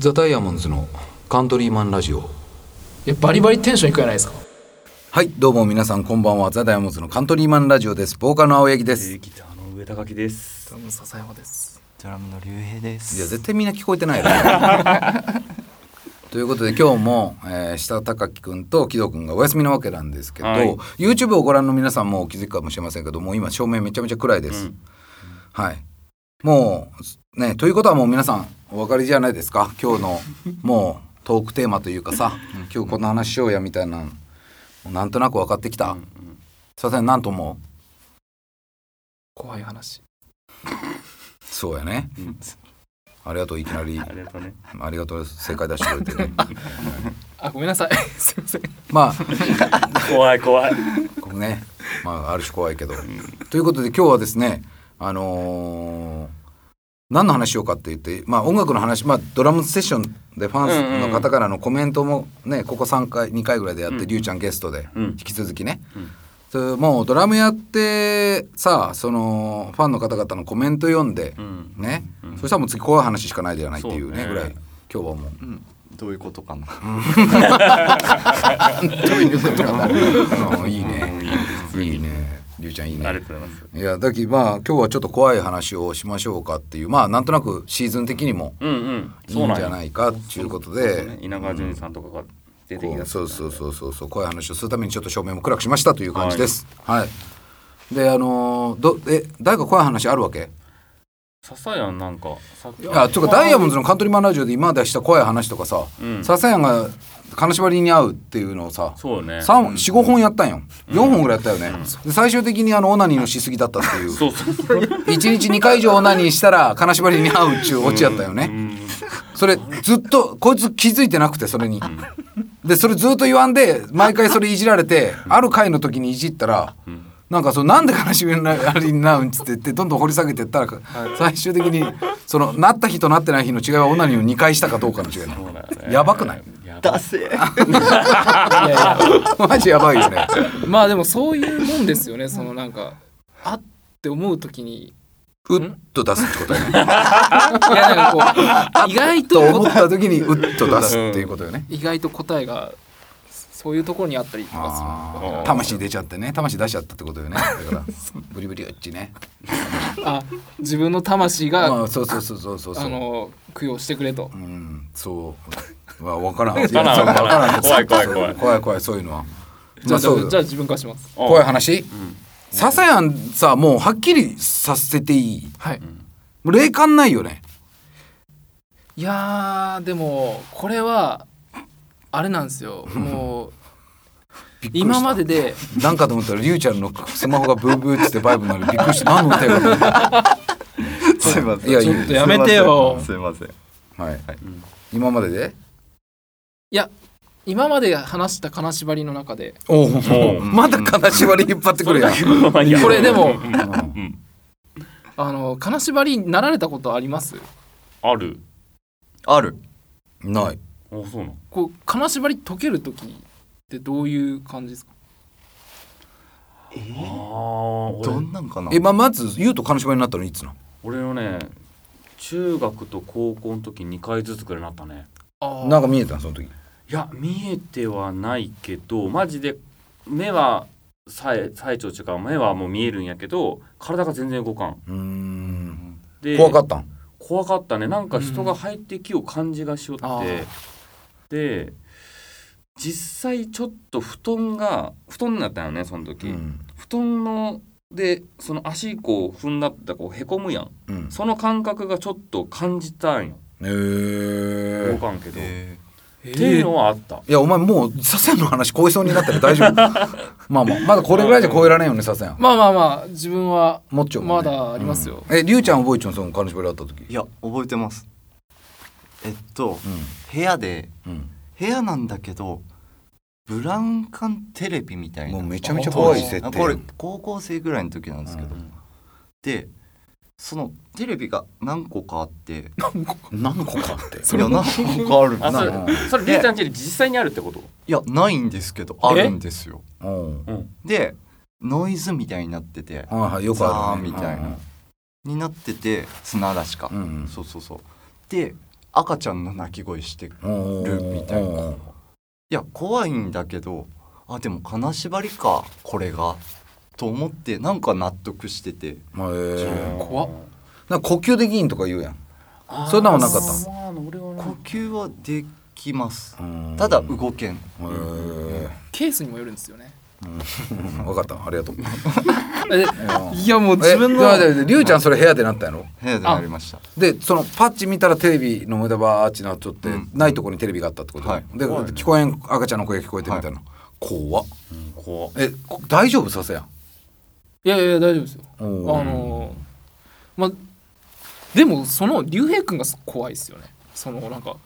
ザ・ダイヤモンドズのカントリーマンラジオ。いやバリバリテンションいくじゃないですか？はいどうも皆さんこんばんは。ザ・ダイヤモンドズのカントリーマンラジオです。ボーカルの青柳です、ギターの上高木です。どうも笹山です。ドラムの竜兵です。いや絶対みんな聞こえてないよ ということで今日も、えー、下高木くんと木戸くんがお休みなわけなんですけど、はい。YouTube をご覧の皆さんもお気づきかもしれませんけどもう今照明めちゃめちゃ暗いです、うん。はいもうねということはもう皆さんお分かりじゃないですか？今日のもうトークテーマというかさ。今日この話しようやみたいな。なんとなく分かってきた、さすがになんと思う怖い話。そうやね。うん。ありがとういきなり。ありがとうね。ありがとう正解出してくれてね。あごめんなさい。すいません。まあ。怖い怖い。これね。まあある種怖いけど。ということで今日はですねあのー何の話しようかって言って、まあ、音楽の話、まあ、ドラムセッションでファンの方からのコメントもねここ3回2回ぐらいでやって、うん。りゅうちゃんゲストでうん。引き続きね、うん。それもうドラムやってさそのファンの方々のコメント読んで、うん。ね、うん。そしたらもう次怖い話しかないじゃないっていうねね。ぐらい今日はもう。うん。どういうことかな。どういうことかな。うんいいね。うんいいねりゅうちゃんいいね。ありがとうございます。いやだきまあ今日はちょっと怖い話をしましょうかっていうまあなんとなくシーズン的にもいいんじゃないかっていうことで。ね。稲川淳二さんとかが出てきたこうそうそうそうそうそう怖い話をするためにちょっと照明も暗くしましたという感じです。はい、であのーどえ誰か怖い話あるわけ？笹谷なんかいやつうかダイヤモンドズのカントリーマンラジオで今までした怖い話とかさうん。笹谷が金縛りに会うっていうのをさそうね。45本やったんよ。4本ぐらいやったよね、で最終的にあのオナニーのしすぎだったっていう。そうそうそう。1日2回以上オナニーしたら金縛りに会うっちゅうオチやったよね、うん。それずっとこいつ気づいてなくてそれに、でそれずっと言わんで毎回それいじられてある回の時にいじったら、ん。なんかそうなんで悲しみになりになるんつって言ってどんどん掘り下げてったら、最終的にそのなった日となってない日の違いはオナニーを2回したかどうかの違いね。やばくない？やばいいやいや。マジやばいよね。まあでもそういうもんですよね。そのなんかあって思う時に。うっと出すってことよね。いやなんかこう意外と思とった時にうっと出すっていうことよね。意外と答えがそういうところにあったりとか魂出ちゃってね。魂出しちゃったってことよね。だから。ブリブリうっちね。あ自分の魂が、まあそうそうそうそうそうそう。あの供養してくれと。うん、そう。わ、わからん。わからん。いやそうわからん。怖い怖い怖い。怖い怖い。そういうのは。じゃあ,、まそう。じゃあ自分からします。怖い話？う。ん。ささやんさ、もうはっきりさせていい？はい。もう霊感ないよね。いやーでもこれはあれなんですよもう 今まで。でなんかと思ったら、りゅうちゃんのスマホがブーブーっつってバイブなのにびっくりした。何の歌よかった。すいません。いやいいちょっとやめてよすいません。はい。うん今までで。いや今まで話した金縛りの中でおおお。まだ金縛り引っ張ってくるやん。ここれでもあの金縛りになられたことあります？あるある。ない。あそうなの？こう金縛り解ける時ってどういう感じですか？えー、ど俺んなんかな？え、まあ、まず、言うと金縛りになったのいつなの？俺のね中学と高校の時2回ずつくらいなったねあなんか見えたのその時。いや見えてはないけどマジで目は最最長っていうか目はもう見えるんやけど体が全然動かんうーん。で怖かったん？怖かったねなんか人が入ってきよう感じがしよって、あーで実際ちょっと布団が布団になったよねその時、うん。布団のでその足こう踏んだってこうへこむやん。うん。その感覚がちょっと感じたんよ。えー。動かんけど、えっていうのはあった。いやお前もうサセンの話超えそうになったら大丈夫。まあまあまだこれぐらいじゃ超えられんよねサセンまあまあまあ自分はもっちょまだありますよ。うん。えりゅうちゃん覚えちゃんその金縛りあった時。ーいや覚えてます。えっとう部屋でんうん。部屋なんだけどブラウン管テレビみたいな。もうめちゃめちゃ怖い設定。あこれ高校生ぐらいの時なんですけど、うん。でそのテレビが何個かあって。何の子かって？いや何個かあるんですあそよれそれりえちゃんちに実際にあるってこと？いやないんですけどあるんですよ。でノイズみたいになってて。はいはいよくあるね。ザーみたいな。になってて砂嵐か、うんうん。そうそうそう。で赤ちゃんの泣き声してるるみたいな。いや怖いんだけどあでも金縛りかこれが。と思ってなんか納得してて。まあえー怖っ。なんか呼吸できんとか言うやん。そんなもんなかった？呼吸はできます。うん。ただ動けん。えー。ケースにもよるんですよねうん。分かった。ありがとう。えいやもう自分のりゅうちゃんそれ部屋でなったやろ？部屋でなりました。でそのパッチ見たらテレビの無駄バーッチなっちゃって、うん。ないとこにテレビがあったってこと、はい。で聞こえん赤ちゃんの声が聞こえてみたいな、怖っ。怖っ。えこ大丈夫？させやんいやいや大丈夫ですよ。あのーまあでもその竜兵君が怖いですよね。そのなんか。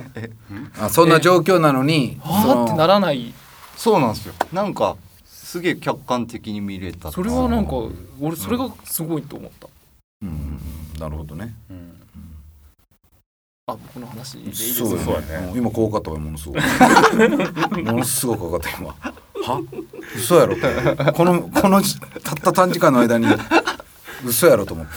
あそんな状況なのにはあってならないそうなんですよ。なんかすげえ客観的に見れた。それはなんか俺それがすごいと思った。うんなるほどね。うん。あ僕の話でいいですそうかそうやね。うん今怖かったわものすごく。ものすごく怖かった今。は？嘘やろこのこのじたった短時間の間に嘘やろと思って、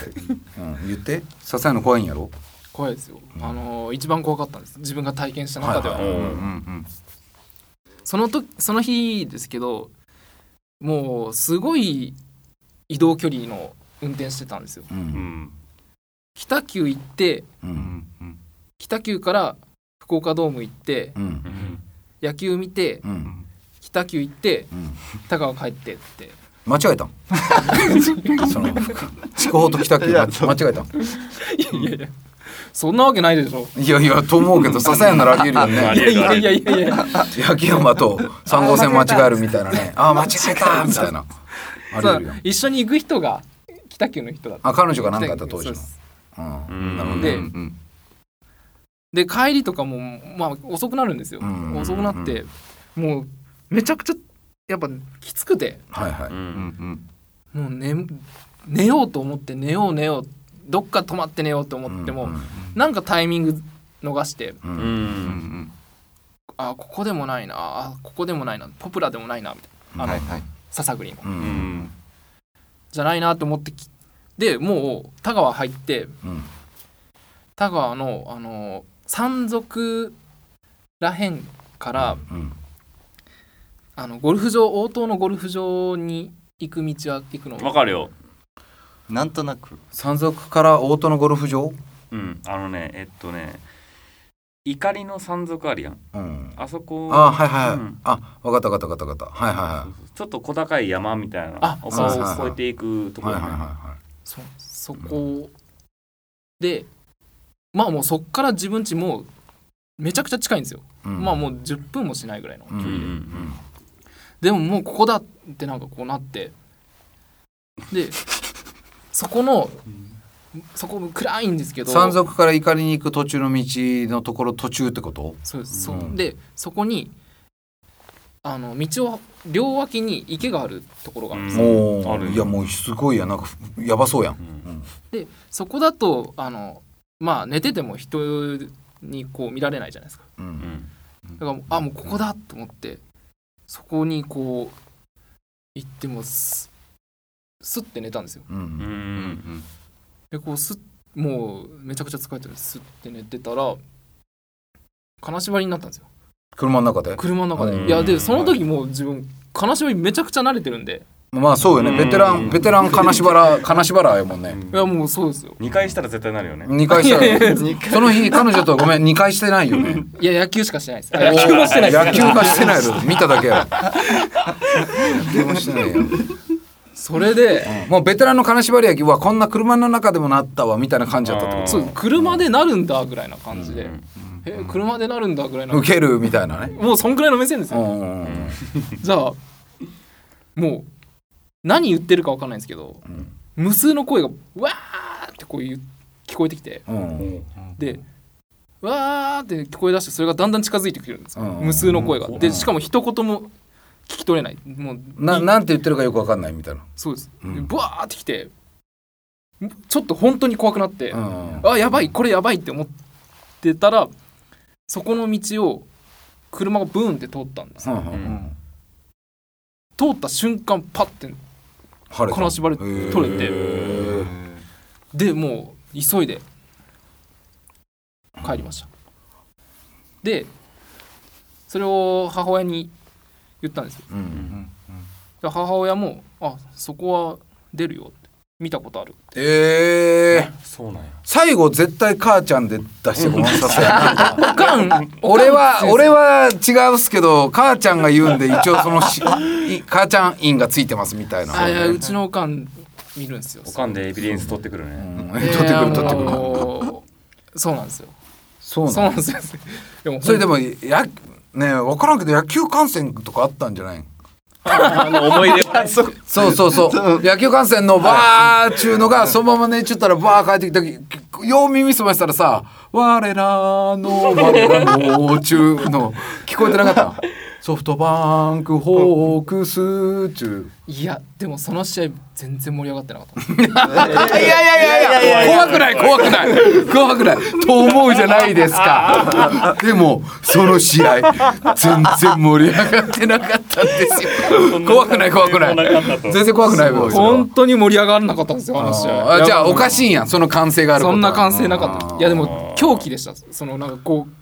うん、言って。支えるの怖いんやろ？怖いですよ。あのー一番怖かったんです。自分が体験した中では、はいはい。うんうんその時その日ですけどもうすごい移動距離の運転してたんですよ。ううん。ん北九行ってううん。北九から福岡ドーム行ってうん。うん。野球見てうん。北九行ってうん。田川帰ってって。間違えたん？その筑豊と北九間違えたん？いやいやそんなわけないでしょ。いやいやと思うけど 笹谷ならありえるよね。ありえるいやいやいやいや。野球馬と3号線間違えるみたいなね。あー間違えたみたいな。あり一緒に行く人が北九の人だ。ったあ彼女が何かやった当時の。そうん。うん。なるほどでねうん。で帰りとかもまあ遅くなるんですよ。うん遅くなってもうめちゃくちゃやっぱきつくて。はいはい。うん。うんうん。もう寝寝ようと思って寝よう寝ようどっか泊まって寝ようと思っても、うんなんかタイミング逃して。ううんんうんうん。あここでもないなあここでもないなポプラでもないなみたいな。あの、はいはい。笹栗も。ううん。んじゃないなと思ってきでもう田川入ってうん。田川のあの山賊らへんから、うんあのゴルフ場応答のゴルフ場に行く道は行くの？わかるよなんとなく。山賊から大戸のゴルフ場？うん。あのねえっとね怒りの山賊あるやん。うん。あそこ。あはいはいはい、うん。あ分かった分かった分かった。分かったはい。はちょっと小高い山みたいなあをそうそうそう越えていくといはいはいころねはい。はそそこ。でまあもうそっから自分家もうめちゃくちゃ近いんですよ、い、うん。まあもう10分もしないぐらいの距うん離で、うん。でももうここだってなんかこうなって。でそこのそこ暗いんですけど山賊から怒りに行く途中の道のところ途中ってこと？そうです、そう。ん。でそこにあの道を両脇に池があるところがあるんですよ、うん。おあるいやもうすごいやなんかやばそうやん、うんでそこだとあのまあ寝てても人にこう見られないじゃないですか。うん。うん。だからもうあもうここだと思ってそこにこう行ってもすすって寝たんですよ。うんううんんでこうすっもうめちゃくちゃ疲れてるすって寝てたら金縛りになったんですよ。車の中で？車の中うんでいやでその時もう自分金縛りめちゃくちゃ慣れてるんで。まあそうよね。うんベテランベテラン金縛ら 金縛らやもんね。いやもうそうですよ。2回したら絶対なるよね。2回したら。その日彼女とごめん2回してないよね。いや野球しかしてないです。あ野球もしてないです。野球がしてないよ見ただけや 野球もしてないよそれでもうベテランの金縛り焼きはこんな車の中でもなったわみたいな感じだったってこそう車でなるんだぐらいな感じで、うん。え車でなるんだぐらいな。と受けるみたいなね。もうそんぐらいの目線ですうよ、ん じゃあもう何言ってるか分かんないんですけど無数の声がわーってこういう聞こえてきて。うんでわーって聞こえ出してそれがだんだん近づいてくるんですよ、うん無数の声が。うんでしかも一言も聞き取れない。もうなな。んて言ってるかよくわかんないみたいな。そうです、うん。でブワーってきてちょっと本当に怖くなって、うん。あやばいこれやばいって思ってたらそこの道を車がブーンって通ったんです、うんうんうん。通った瞬間パッて金縛り取れて。でもう急いで帰りました。でそれを母親に言ったんですよ。うん。で母親も「あそこは出るよ」って。見たことある。えー、そうなんや。最後絶対母ちゃんで出してごめんなさいおかん 俺は俺は違うっすけど母ちゃんが言うんで一応そのし い母ちゃん印がついてますみたいな。あいやうちのおかん見るんですよ。おかんでエビデンス取ってくるうねんで取ってくる取ってくる。そうなんですよ。そうそうななんですよ。でもそれでもやね分からんけど野球観戦とかあったんじゃない？あの思い出は そう。そうそう野球観戦のバーっちゅうのがそのまま寝ちゃったらバー帰ってきた時よう耳澄ましたらさ「我らの我らの」ちゅうの聞こえてなかった？ソフトバンクホークスっちゅう。いやでもその試合全然盛り上がってなかった。いやいやいやいや怖くない怖くない。怖くない。と思うじゃないですか。でもその試合全然盛り上がってなかったんですよ。怖くない怖くない。全然怖くない本当に盛り上がらなかったんですよあの試合。じゃあおかいしいん。やその歓声があることそんな歓声なかった。いやでも狂気でした。そのなんかこう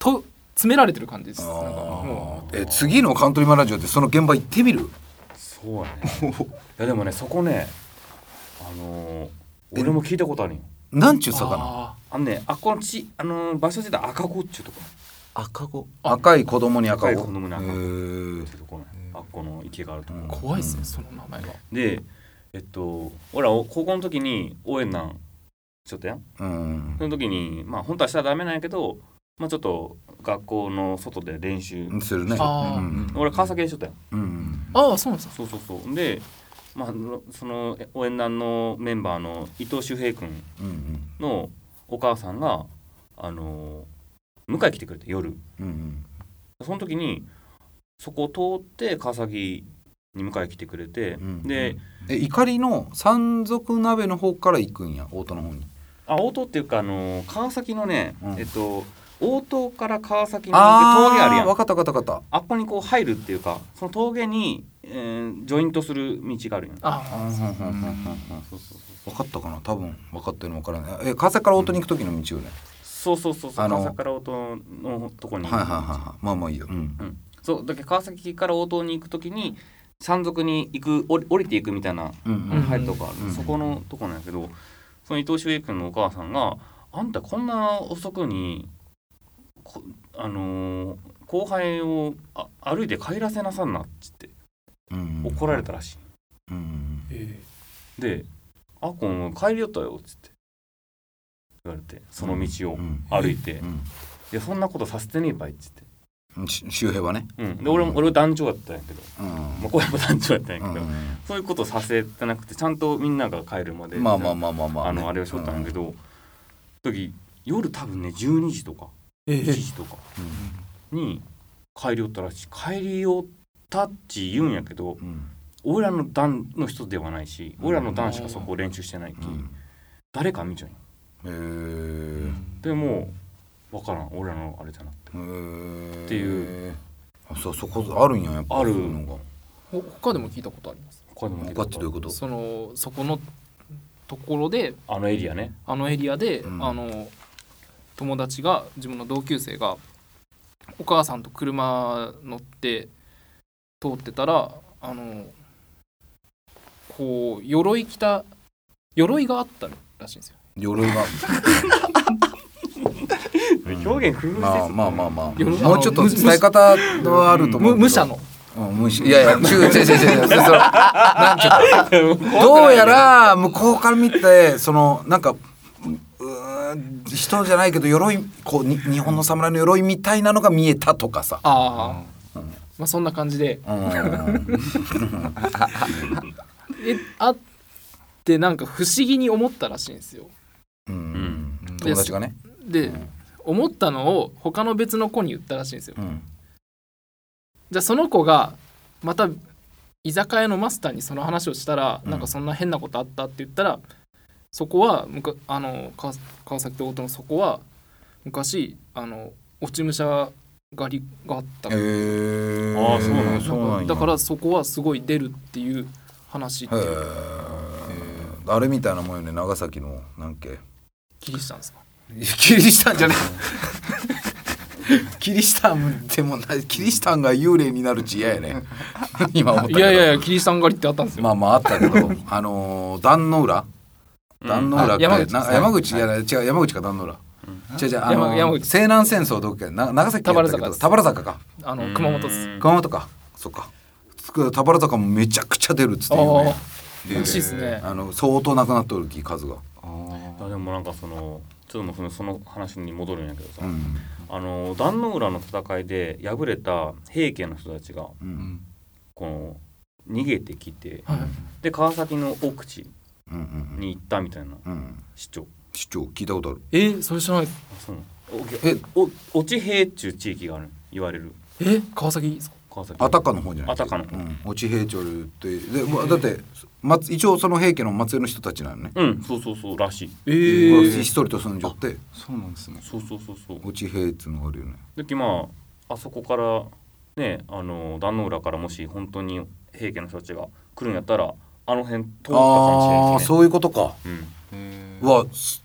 と詰められてる感じです。なんかもえ次のカントリーマンラジオでその現場行ってみる？そうやね。いやでもねそこねあのー俺も聞いたことあるんよ。なんちゅうう魚？ああのねあっこのちあのー場所自体赤子っちゅうとこ。赤子。赤い子供に赤赤い子子供に赤子。っていうとこね。あっこの池があるとこ。う怖いっすねその名前が。でえっと俺ら高校の時に応援団しとったやん。うんその時にまあ本当はしたらダメなんやけどまあちょっと学校の外で練習するね。あー。うん。俺川崎でしとったやんうん。ああそうなんですか。そうそうそう。でまあその応援団のメンバーの伊藤修平君うんのお母さんがあの迎え来てくれて夜。うんうん。その時にそこを通って川崎に迎え来てくれて、うんでえ怒りの山賊鍋の方から行くんや大戸の方に。あ大東っていうかあの川崎のね、うん。えっと大東から川崎に峠あるやん。分かった分かった分かっあっこにこう入るっていうかその峠に、えージョイントする道があるやん。あたうんうんうんうんうん。そうそう分かったかな？多分分かってるの分からない。え川崎から大戸に行く時の道をね？そうそうそうそうあの川崎から大東のとこに。はいはいはいはい。まあまあいいよ。うん。うん、そうだけど川崎から大東に行くときに山賊に行く降り降りていくみたいなうんうん。入るとこある、うんそこのとこなんやけどその伊藤修一君のお母さんが「あんたこんな遅くにこあのー後輩をあ歩いて帰らせなさんな」っつってうん。怒られたらしい、うん。えで「あっこん帰りよったよ」っつって言われてその道をうん。歩いてう「いやそんなことさせてねえばい」っつって、周平はね。うん、で俺も俺は団長だったんやけど、うん。まあ、これも団長だったんやけど、うそういうことさせてなくてちゃんとみんなが帰るまでんまあまあまあまあまあね。あのあれをしとったんやけど、時夜多分ね12時とかえ1時とか。に帰りよったらしい。帰りよったっち言うんやけど俺らの団の人ではないし俺らの団しかそこを練習してないき、うん。誰か見ちゃうへーでも分からん。俺らのあれじゃなくて。っていう。あそうそこあるんややっぱ。ある。そういうのが。ほ他でも聞いたことあります？他でも聞いたこと他ってどういうこと？そのそこのところであのエリアね。あのエリアで、うん。あの友達が自分の同級生がお母さんと車乗って通ってたらあのこう鎧着た鎧があったらしいんですよ。鎧が。表現工夫してまあまあまあまあ。鎧もうちょっと伝え方はあると思う武者の。うんいやいや違う違う違う違うそれなんちゅうか。どうやら向こうから見てそのなんかうーん人じゃないけど鎧こうに日本の侍の鎧みたいなのが見えたとかさ。ああ、まあそんな感じで。うん。えあってなんか不思議に思ったらしいんですよ。うん。友達がね。で、うん。思ったのを他の別の子に言ったらしいんですよ。うん。じゃあその子がまた居酒屋のマスターにその話をしたら、うんなんかそんな変なことあったって言ったらそこはむかあの川川崎と大戸のそこは昔あの落ち武者狩りがあった、へえあーそうなんだそうなんや。だからそこはすごい出るっていう話ってへえあれみたいなもんよね。長崎のなんけ。キリシタンですか？キリシタンじゃねえキリシタンでもない。キリシタンが幽霊になるち嫌やね。今思ったけど。いやいやいやキリシタン狩りってあったんですよ、まあまああったけど。あのー壇の浦壇の浦って、あ山口な山口いや違う山口か壇の浦。違う違うあの山山口。西南戦争どっかな長崎やったけ？ど田原坂です。田原坂か。あの熊本です。うん。熊本か。そっか。つく田原坂もめちゃくちゃ出るっつってあ言うねあらしいですね。あの相当なくなっとるき数が。ああでもなんかそのちょっとそのその話に戻るんやけどさ、うん。あの壇ノ浦の戦いで敗れた平家の人たちがうんん。この逃げてきてはい。で川崎の奥地に行ったみたいなうん。市長市長聞いたことある。えー、それ知らない。そう。なのえおお落平っちゅう地域がある。言われる。え川崎ですか？川崎。あたかの方じゃない。あたかの。うん。越平町って。でまあだって松一応その平家の末裔の人たちなのね。うん。そうそうそうらしい。えー、ひっそりと住んじゃって。そうなんですね。そうそうそうそう。越平っていうのがあるよね。でまああそこからねあの壇ノ浦からもし本当に平家の人たちが来るんやったらあの辺通ったかもしれああないですね。そういうことか。うん。へうわそ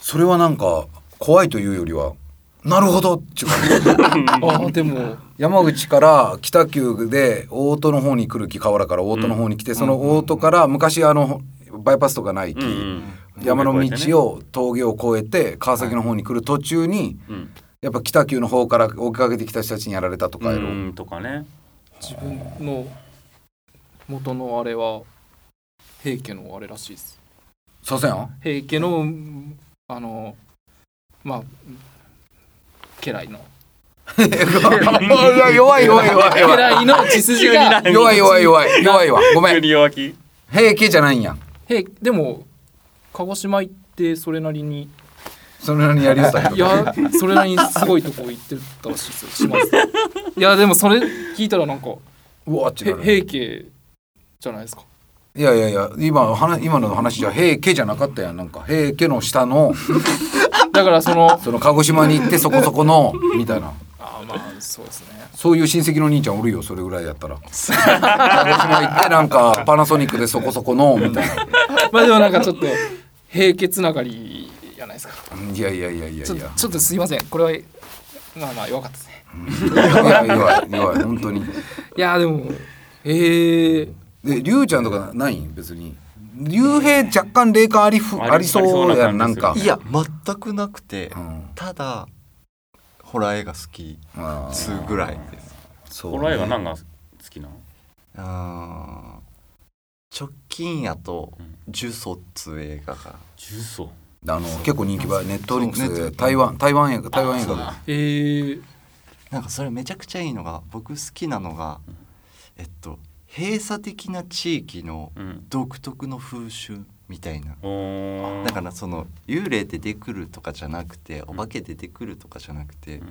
それはなんか怖いというよりはなるほどっていう。感じ あーでも山口から北九で大戸の方に来る木河原から大戸の方に来て、その大戸から昔あのバイパスとかない木、うんうん。山の道を峠を越えて川崎の方に来る途中にうん。やっぱ北九の方から追いかけてきた人たちにやられたとかやろ、うんとかね。自分の元のあれは平家のあれらしいです。させやん平家のあのまあ家来の。弱い弱い弱い家弱い。来の血筋が。急に弱い弱い弱い。弱いわ。ごめん。弱気。平家じゃないんや。ん平でも鹿児島行ってそれなりに。それなりにやりたけどいやそれなりにすごいとこ行ってたらしいですよ。します。いやでもそれ聞いたらなんかうわっちへなる平家じゃないですか。いやいやいや今話今の話じゃ平家じゃなかったやんなんか。平家の下の。だからそのその鹿児島に行ってそこそこのみたいな。あーまあそうですね。そういう親戚の兄ちゃんおるよそれぐらいやったら。鹿児島行ってなんかパナソニックでそこそこのみたいな。まあでもなんかちょっと平家つながりじゃないですか。いやいやいやいやいや。ちょっとすいません。これはまあまあ弱かったですね。いや弱い弱い本当に。いやでもええで龍ちゃんとかない？ん別に。竜兵若干霊感ありふありありそうやんなんか。いや全くなくてうん。ただホラー映画好きあーすぐらいです。そうホラー映画何が好きなの？あー直近やとうん「呪詛」っつう映画が。重曹あの結構人気ばネットフリックス。台湾台湾映画台湾映画で。ええなんかそれめちゃくちゃいいのが僕好きなのがえっと閉鎖的な地域のうん。独特の風習みたいな。おー。だからその幽霊出てくるとかじゃなくてお化け出てくるとかじゃなくてうん。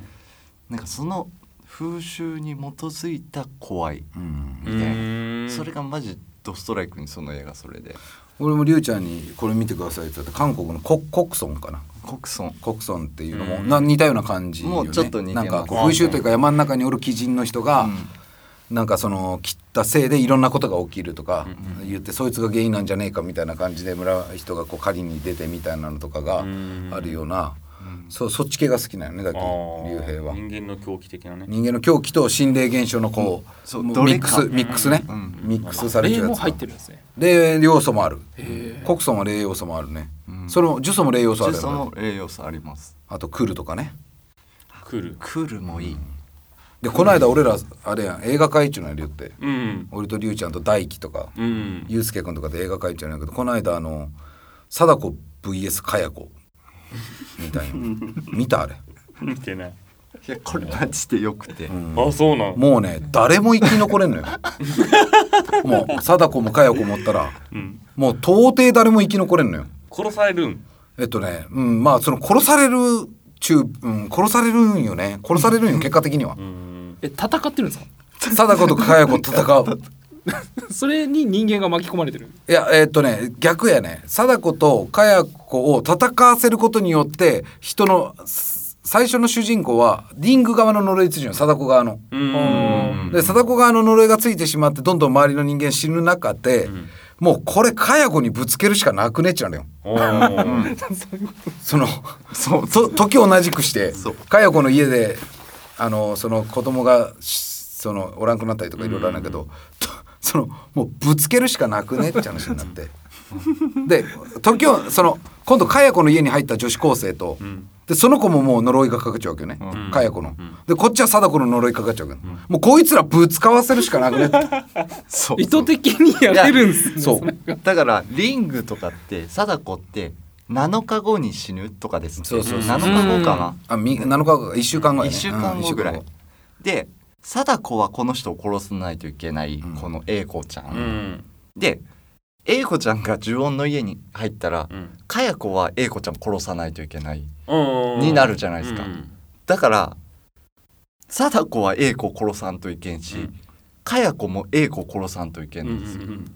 なんかその風習に基づいた怖いうんみたいな。うーん。それがマジドストライクにその映画それで。俺も龍ちゃんにこれ見てくださいって言って韓国のココクソンかな。コクソン。コクソンっていうのもうん。な似たような感じよね。もうちょっと似てます。なんか風習というか山の中におる鬼人の人が、うんなんかその切ったせいでいろんなことが起きるとかうん言ってそいつが原因なんじゃねえかみたいな感じで村人がこう狩りに出てみたいなのとかがうん。あるようなうん。そうそっち系が好きなよねだけ竜兵は。人間の狂気的なね。人間の狂気と心霊現象のこう,、ミックスミックスね、うんミックスされてるやつ霊も入ってるんですね。霊要素もある。へえコクソンは霊要素もあるね、うん。その呪詛も霊要素あるそよね。の栄養素あります。あとクールとかね。来る。クールもいいでこの間俺らあれやん映画会っちゅうのやるよって。うん。俺と龍ちゃんと大輝とかうん。ゆうすけくんとかで映画会っちゅうのやけどこの間あの貞子 VS かや子。みたいな。見たあれ、見てない。いやこれマジでよくて。うん。あそうなん。もうね誰も生き残れんのよ。もう貞子もかや子もおったらうん。もう到底誰も生き残れんのよ。殺されるん？えっとね、うん、まあその殺される中、うん、殺されるんよね。殺されるんよ結果的には。うんえ戦ってるんですか？貞子とかや子戦う。それに人間が巻き込まれてる。いやえっとね逆やね。貞子とかや子を戦わせることによって人のす最初の主人公はリング側の呪いついてるの貞子側の。うん。で貞子側の呪いがついてしまってどんどん周りの人間死ぬ中で、もうこれかや子にぶつけるしかなくねっちゃうのよ。その そう。と時同じくしてかや子の家であのその子供がしそのおらんくなったりとかいろいろあるんだけど、とそのもうぶつけるしかなくねって話になって。で時をその今度かや子の家に入った女子高生と、ん。でその子ももう呪いがかかっちゃうわけよね、ん。かや子の、でこっちは貞子の呪いかかっちゃうわけよ、もうこいつらぶつかわせるしかなくねって。そう。意図的にやれるんですね。そう。だからリングとかって貞子って7日後に死ぬとかですね。そうそうそう。7日後かな、あみ7日後1週間後やね。1週間後ぐらい、うんで貞子はこの人を殺さないといけない、ん。この英子ちゃん、うん。で英子ちゃんが呪音の家に入ったらうん。かや子は英子ちゃん殺さないといけない。うん。になるじゃないですか。うん。だから貞子は英子を殺さんといけんし、うん。かや子も英子を殺さんといけんうんんですよ、うん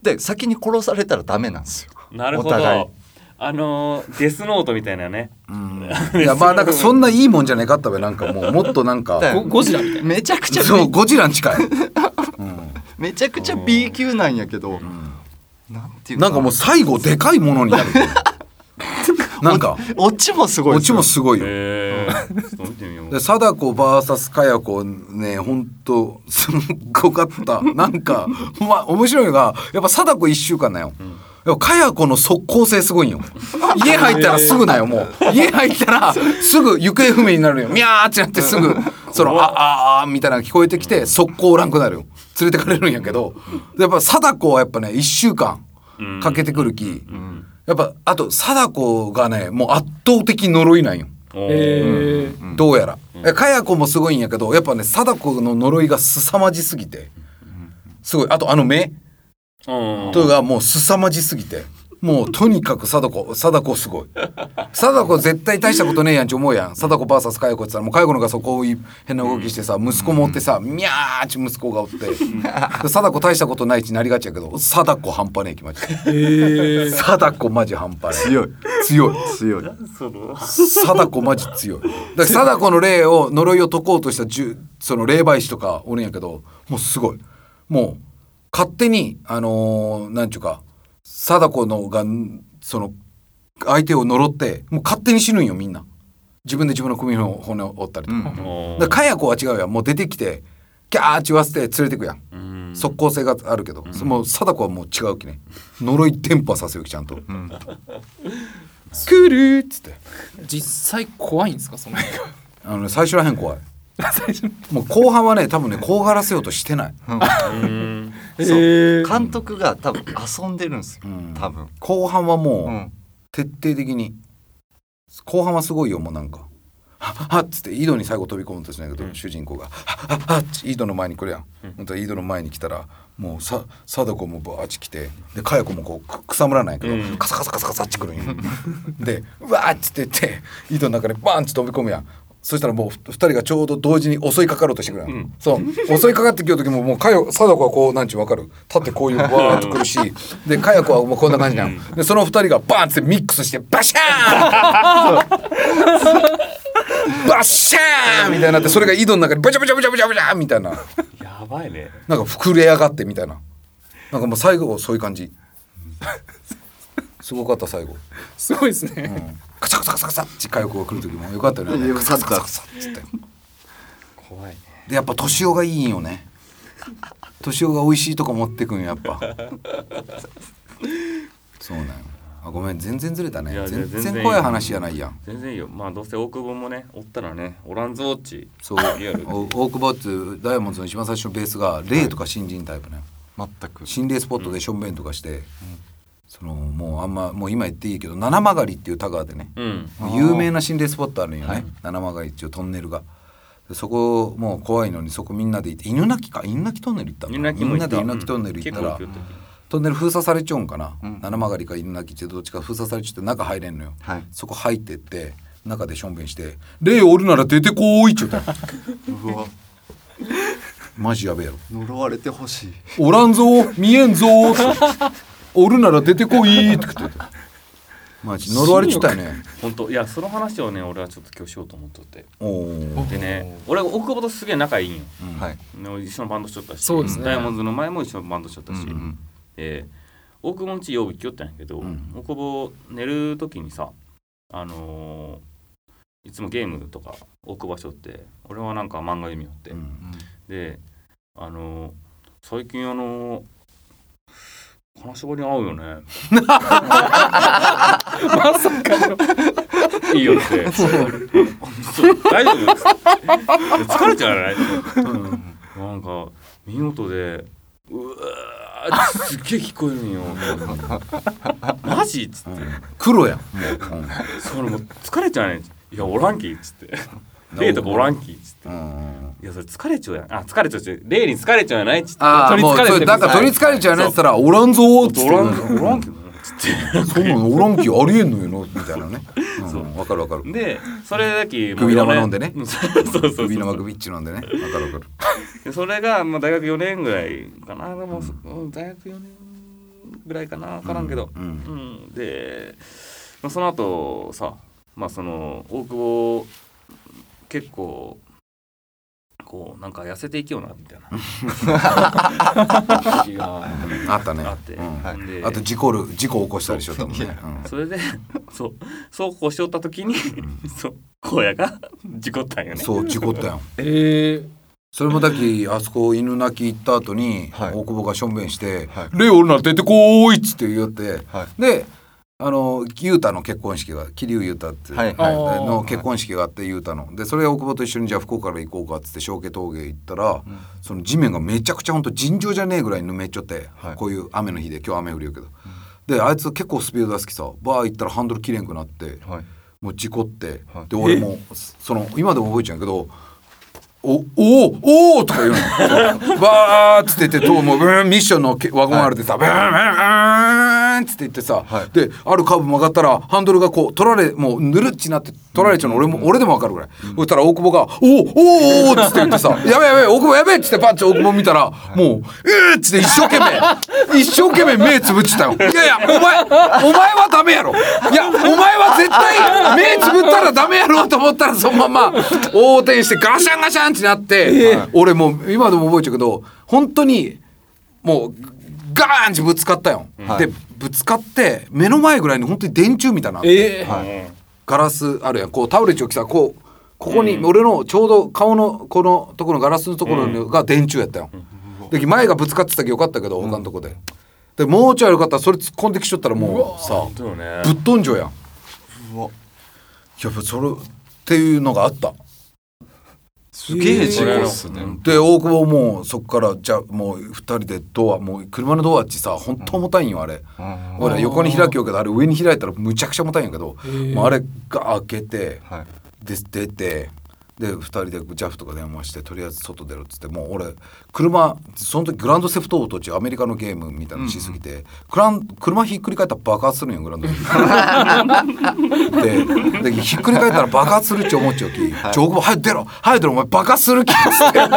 で先に殺されたらダメなんですよなるほお互いどあのーデスノートみたいなね。うん。いやまあなんかそんないいもんじゃねえかったべなんかもうもっとなんか だゴゴジラみたいな。めちゃくちゃそうゴジラに近い、うん。めちゃくちゃ B 級なんやけど、なんていうなんかもう最後でかいものになる。なんか。オチもすごいオチもすごいよ。で貞子 VS かや子ねほんとすっごかった。なんかまあ面白いのがやっぱ貞子1週間だよ、やっぱかや子の速攻性すごいんよ。家入ったらすぐだよもう。家入ったらすぐ行方不明になるよミャーってなってすぐそのあああみたいなのが聞こえてきて速攻おらんくなるよ。連れてかれるんやけど。やっぱ貞子はやっぱね1週間かけてくるき、やっぱあと貞子がねもう圧倒的呪いなんよ。えー。どうやら、えかや子もすごいんやけどやっぱね貞子の呪いが凄まじすぎて。すごい。あとあの目。うんとがもう凄まじすぎて。もうとにかく貞子貞子すごい。貞子絶対大したことねえやんち思うやん。貞子 VS かや子って言ったらもうかや子のがそこういう変な動きしてさ息子もおってさミャーち息子がおって。で 貞子大したことないちなりがちやけど貞子半端ねえ気持ち。え。ー貞子マジ半端ねえ。強い。強い。強い。貞子マジ強い。だから貞子の霊を呪いを解こうとしたその霊媒師とかおるんやけどもうすごい。もう勝手にあのーなんちゅうか貞子のがんその相手を呪ってもう勝手に死ぬんよみんな。自分で自分の首の骨を折ったりとか,、うん。だかや子は違うやん。もう出てきてキャーチ言わせて連れてくやん。うん。即効性があるけど、もう貞子はもう違うきね。呪い伝播させよきちゃんと。うん「来る!」っつって。実際怖いんですかその映あのね最初らへん怖い。画最 初もう後半はね多分ね怖がらせようとしてない。うん。え そう。ー。監督が多分遊んでるんですようん。多分。後半はもう、うん。徹底的に。後半はすごいよもうなんか「はっはっ」つって井戸に最後飛び込むとしないけど、主人公が「はっはっはっ」井戸の前に来るやん、ほんと井戸の前に来たらもうさ貞子もバーッチ来てで佳代子もこうく草むらないけど、うん。カサカサカサカサっち来るんよ。で「うわーっ」つってって井戸の中にバーンって飛び込むやんそしたらもうふ二人がちょうど同時に襲いかかろうとしてくるやん、うん。そう。襲いかかってきよう時ももう佳代貞子はこうなんちゅうわかる。立ってこういうバーッとくるし。で佳代子はもうこんな感じなん。でその二人がバーンってミックスしてバシャー！ンバッシャー ンみたいになってそれが井戸の中にバチャバチャバチャバチャバチャみたいな。やばいね。なんか膨れ上がってみたいな。なんかもう最後そういう感じ。すごかった最後、すごいですね、うん、カチャカチャカチャカチャって佳代子が来る時もよかったよね。カチャカチャカチャカチャっつって。怖いね。でやっぱ敏夫がいいんよね。敏夫が美味しいとこ持ってくんよやっぱ。そうなんよ。あごめん。全然ずれたね。いや全全然然怖い話じゃないやん。全然いいよ。まあどうせ大久保もねおったらねおらんぞっち。そう。リアルお大久保っていうダイヤモンドの一番最初のベースが霊とか新人タイプね、全く。心霊スポットでしょんべんとかして、そのもうあんまもう今言っていいけど七曲りっていう田川でね、うん。有名な心霊スポットあるんよね、はい。七曲りっていうトンネルが。でそこもう怖いのにそこみんなで行って犬鳴か？犬鳴トンネル行ったみんなで犬鳴トンネル行ったら、うんトンネル封鎖されちゃうんかな、うん。七曲りか犬鳴ってどっちか封鎖されちゃって中入れんのよ、はい。そこ入ってって中でしょんべんして「霊おるなら出てこい」っちゅうたようわ。マジやべえやろ。呪われてほしい。おらんぞ見えんぞっておるなら出てこいって言ってた。マジ呪われちゃったよね。本当いやその話をね俺はちょっと今日しようと思っとってでね俺大久保とすげえ仲いいんよ。うんはい。ね一緒のバンドしとったしそうですね。ダイヤモンドの前も一緒のバンドしとったし、うんうんで大久保んち曜日来よったんやけど、うん。大久保寝る時にさあのーいつもゲームとか置く場所って俺はなんか漫画読みよって、うん。であのー最近あのー金縛りに合うよね。まさかのいいよって。大丈夫です。疲れちゃうない、なんか見事でうわーすっげえ聞こえるんよ。マジっつって。黒やんもう。それもう疲れちゃうねんいやおらんきっつって霊とかおらんきっつって。いやそれ疲れちゃうやん。あ疲れちゃうち霊に疲れちゃうやないっつって。ああもう取り憑かれて。るそれなんか取りつかれちゃうねっつったらおらんぞーっつって。おらんおらんきっつってそんなのおらんきありえんのよみたいなね。う。んそうわかるわかる。でそれだけ首生飲んでね。うそうそうそう。首生グビッチ飲んでね。わかるわかる。でそれが、まあ、大学4年ぐらいかな。でも、うん大学4年ぐらいかな。分からんけど、うん。うん。で、まあ、その後さまあその大久保結構こうなんか痩せていきようなみたいな。時 があったね。あって、うん。はいであと事故る事故起こしたりしよったもんね。それでそうそうこうしよった時に、そう荒野が事故ったんよね。うんそう事故ったよ。えー、それもだきあそこ犬鳴き行った後にはい。大久保がしょんべんしてはい「レオな出てこーい!」っつって言って。はい。であの雄太の結婚式が桐生雄太ってはいはい。の結婚式があって雄太の。でそれ大久保と一緒にじゃあ福岡から行こうかっつって小家峠行ったらその地面がめちゃくちゃほんと尋常じゃねえぐらいぬめっちゃってはい。こういう雨の日で今日雨降りよけど。であいつ結構スピード出すきさバー行ったらハンドル切れんくなってはい。もう事故って、はい。で俺もその今でも覚えちゃうけど「おおーおお!」とか言うの。バーッつって言ってともうブーンミッションのけワゴンあるでさ、ブーンブーンブーンっつって言ってさ、はい。であるカーブ曲がったらハンドルがこう取られもうぬるっちなって取られちゃうの。俺も、俺でも分かるぐらい、そしたら大久保が「おおおお!」っつって言ってさ「やべやべ大久保やべ!」っつってパッチ大久保見たら、もう「えー!」っつって一生懸命 一生懸命目つぶっちゃったよ。いやいやお前お前はダメやろ。いやお前は絶対目つぶったらダメやろと思ったらそのまま横転してガシャンガシャンってなって、俺もう今でも覚えちゃうけど本当にもうガーンってぶつかったよ、はい。でぶつかって目の前ぐらいに本当に電柱みたいな、えーはい。ガラスあるやん。こう倒れちゃうきさこうここに俺のちょうど顔のこのところのガラスのところが電柱やったよ、で前がぶつかってたきよかったけど他のとこで、でもうちょい悪かったらそれ突っ込んできちゃったらもうさぶっ飛んじゃうやん。うわ。やっぱそれっていうのがあったすげえ事故っすね、うんで大久保もそこからじゃあもう2人でドアもう車のドアっちさほんと重たいんよあれ、うん。ほら横に開きようけどあれ上に開いたらむちゃくちゃ重たいんやけど、ーもうあれが開けてはい。で出てで2人で JAF とか電話してとりあえず外出ろっつってもう俺車その時グランドセフトオートっちアメリカのゲームみたいなのしすぎて、クラン車ひっくり返ったら爆発するんよグランドセフト ででひっくり返ったら爆発するっち思っちゃうき「ちょ大久保早く出ろ早く出ろお前爆発するき」っつって。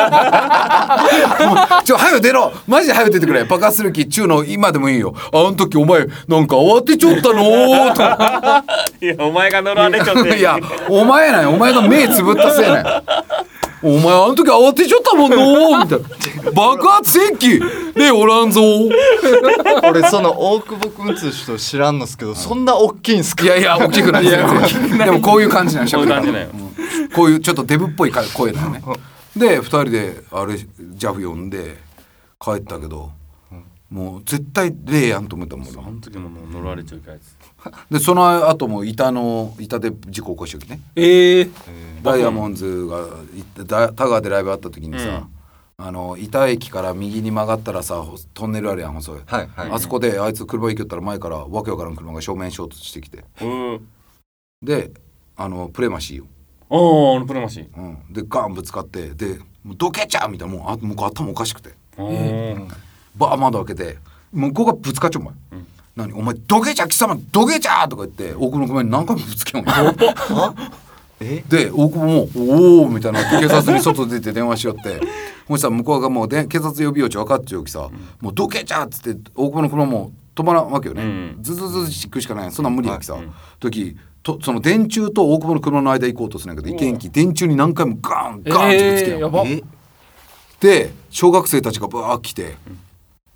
もうちょ早く出ろマジで早く出てくれ爆発する気っちゅうの今でもいいよ。あの時お前なんか慌てちょったのーと。いやお前が乗られちゃって。いやお前なんやお前が目つぶったせいなんやお前あの時慌てちょったもんのーみたいな。爆発戦記でおらんぞ。ー俺その大久保くんつう人知らんのっすけどそんな大きいんすか？いやいや大きくない。ですよでもこういう感じなんやこうい。う。こういうちょっとデブっぽい声だよね。で2人であれ JAF 呼んで帰ったけどもう絶対霊やんと思ったもん俺。あの時ももう乗られちゃうやつ。でその後も板の板で事故起こしときね。えー、ダイヤモンズが田川でライブあった時にさ、あの板駅から右に曲がったらさトンネルあるやん細い、はいはい。あそこであいつ車行きよったら前からわけわからん車が正面衝突してきて。うん。であのプレマシーよ、あああのプロマシンうん、でガンぶつかってで「もうどけちゃう!」みたいなもうあ向こう頭おかしくて。うんバー窓開けて向こうがぶつかっちゃうお前、何？お前どけちゃ貴様どけちゃとか言って大久保の車に何回もぶつけよんえ で大久保も「おお」みたいにな警察に外出て電話しよって。そしたら向こうがもうで警察呼びようち分かっちゃうきさ「もうどけちゃ!」っつって大久保の車も止まらんわけよね、うん。ズズズズって行くしかない。そんなん無理やきさ、はい。うん。時とその電柱と大久保の車の間行こうとするんやけど行けんき電柱に何回もガーンガーンってぶつけよん、えで小学生たちがバーッ来て、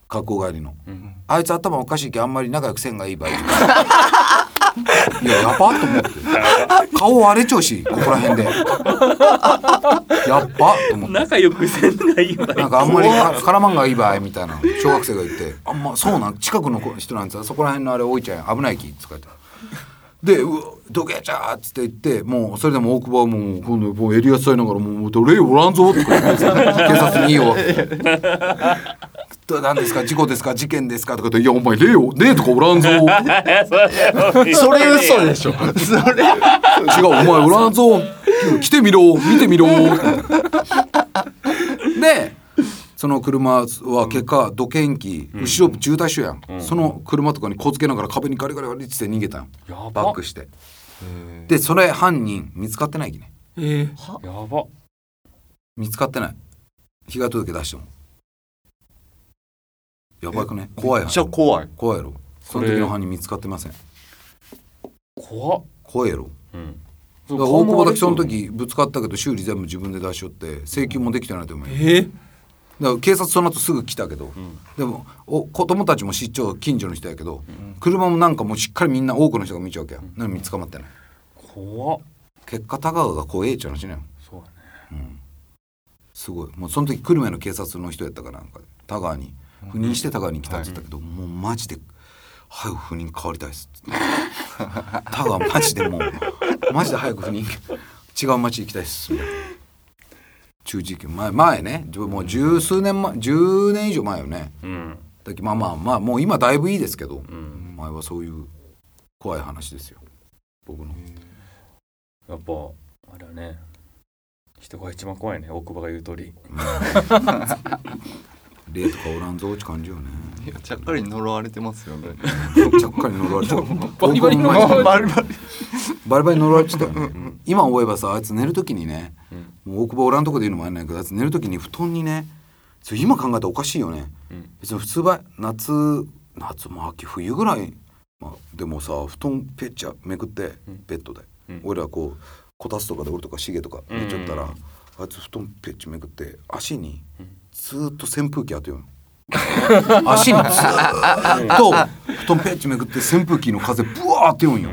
学校帰りの。うん。あいつ頭おかしいけどあんまり仲良くせんがいい場合 いややばっと思って。顔割れちゃうしここら辺で。やっばと思って。仲良くせんがいいわなんかあんまりか絡まんがいい場合みたいな小学生が言って「あんまそうなん近くの子人なんですよ。そこら辺のあれ置いちゃえ危ないき」とか言って。で「うわどけやちゃー」っつって言ってもうそれでも大久保はもう今度もう襟足さえながらもう「もう霊おらんぞ」とか言って警察に言いよど何ですか？事故ですか？事件ですか?」とか言って「いやお前霊を霊とかおらんぞ」違うそれ嘘でしょ。それお前おらんぞ。来てみろ見てみろ」でその車は結果土建機後ろ渋滞しようやん、その車とかにこつけながら壁にガリガリガリって逃げたん。バックして。でそれ犯人見つかってないきね。えやば。見つかってない。被害届出してもやばくね？怖いやじゃあ怖い。怖いやろ。その時の犯人見つかってません。怖っ。怖いやろ。うん。だから大久保だけその時ぶつかったけど修理全部自分で出しよって請求もできてないと思うよ。えだから警察その後すぐ来たけど、ん。でもお子供たちも出張近所の人やけど、車もなんかもうしっかりみんな多くの人が見ちゃうわけや、なのに捕まってない？怖っ。結果田川が怖えっちゃう話ねよそうだね。すごい。もうその時久留米の警察の人やったかなんかで。田川に赴任して田川に来たって言ったけど、もうマジで「早く赴任変わりたいっす」って。田川マジでもうマジで早く赴任違う町行きたいっすみたいな。中時期前前ね。もう十数年前10年以上前よね。うん。だまあまあまあもう今だいぶいいですけど、うん。前はそういう怖い話ですよ。僕の。やっぱあれはね人が一番怖いね。大久保が言う通り 霊とかおらんぞって感じよね。いやちゃっかり呪われてますよね。ちゃっかり呪われちゃうバリバリ呪われちゃうバリバリ呪われてたよね。今思えばさあいつ寝る時にねうん。もう大久保おらんとこで言うのもあれないけどあいつ寝る時に布団にねそれ今考えたらおかしいよね。うん。別に普通は夏夏も秋冬ぐらい、まあ、でもさ布団ペッチャめくってうん。ベッドで、うん。俺らこうこたつとかで俺とかシゲとか寝ちゃったら、うん。あいつ布団ペッチめくって足にうんずーっと扇風機当てようよ足にずーっと。布団ペッチめくって扇風機の風ブワーって言うんよ、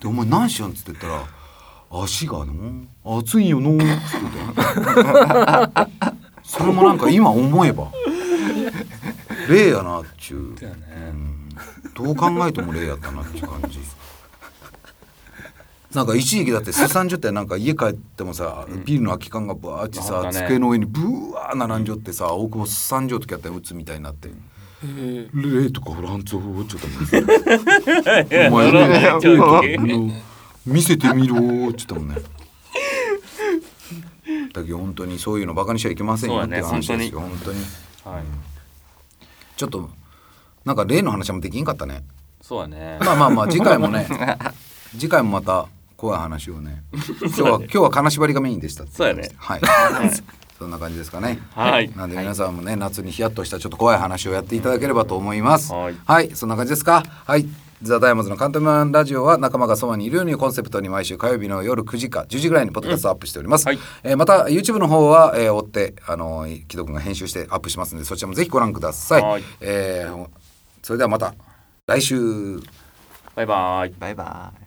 でお前何しやんっつって言ったら「足がの暑いよの」っつって。てそれもなんか今思えば。霊やなっちゅう。だよね。どう考えても霊やったなっていう感じなんか一時期だってすさんじょってなんか家帰ってもさ、ビールの空き缶がバーってさ、あったね。机の上にブワー並んじょってさ大久保すさんじょう時やったら打つみたいになって。え霊とかフランツを ちょっとお前呪われちゃうあけの見せてみろーっつったもんね。だけど本当にそういうのバカにしちゃいけませんよって話ですよ、本当に。はい。ちょっとなんか例の話もできんかったね。そうだね。まあまあまあ次回もね。次回もまた怖い話をね。今日は今日は金縛りがメインでしたそうやね。はい。そんな感じですかね。はい。なんで皆さんもね夏にヒヤッとしたちょっと怖い話をやっていただければと思います。はい。はい。そんな感じですか？はい。ザ・ダイヤモンドのカントマンラジオは仲間がそばにいるようにコンセプトに毎週火曜日の夜9時か10時ぐらいにポッドキャストをアップしております、はい。えーまた YouTube の方は、えー追ってあのー木戸君が編集してアップしますのでそちらもぜひご覧ください、はい。えーそれではまた来週。バイバイ。バイバイ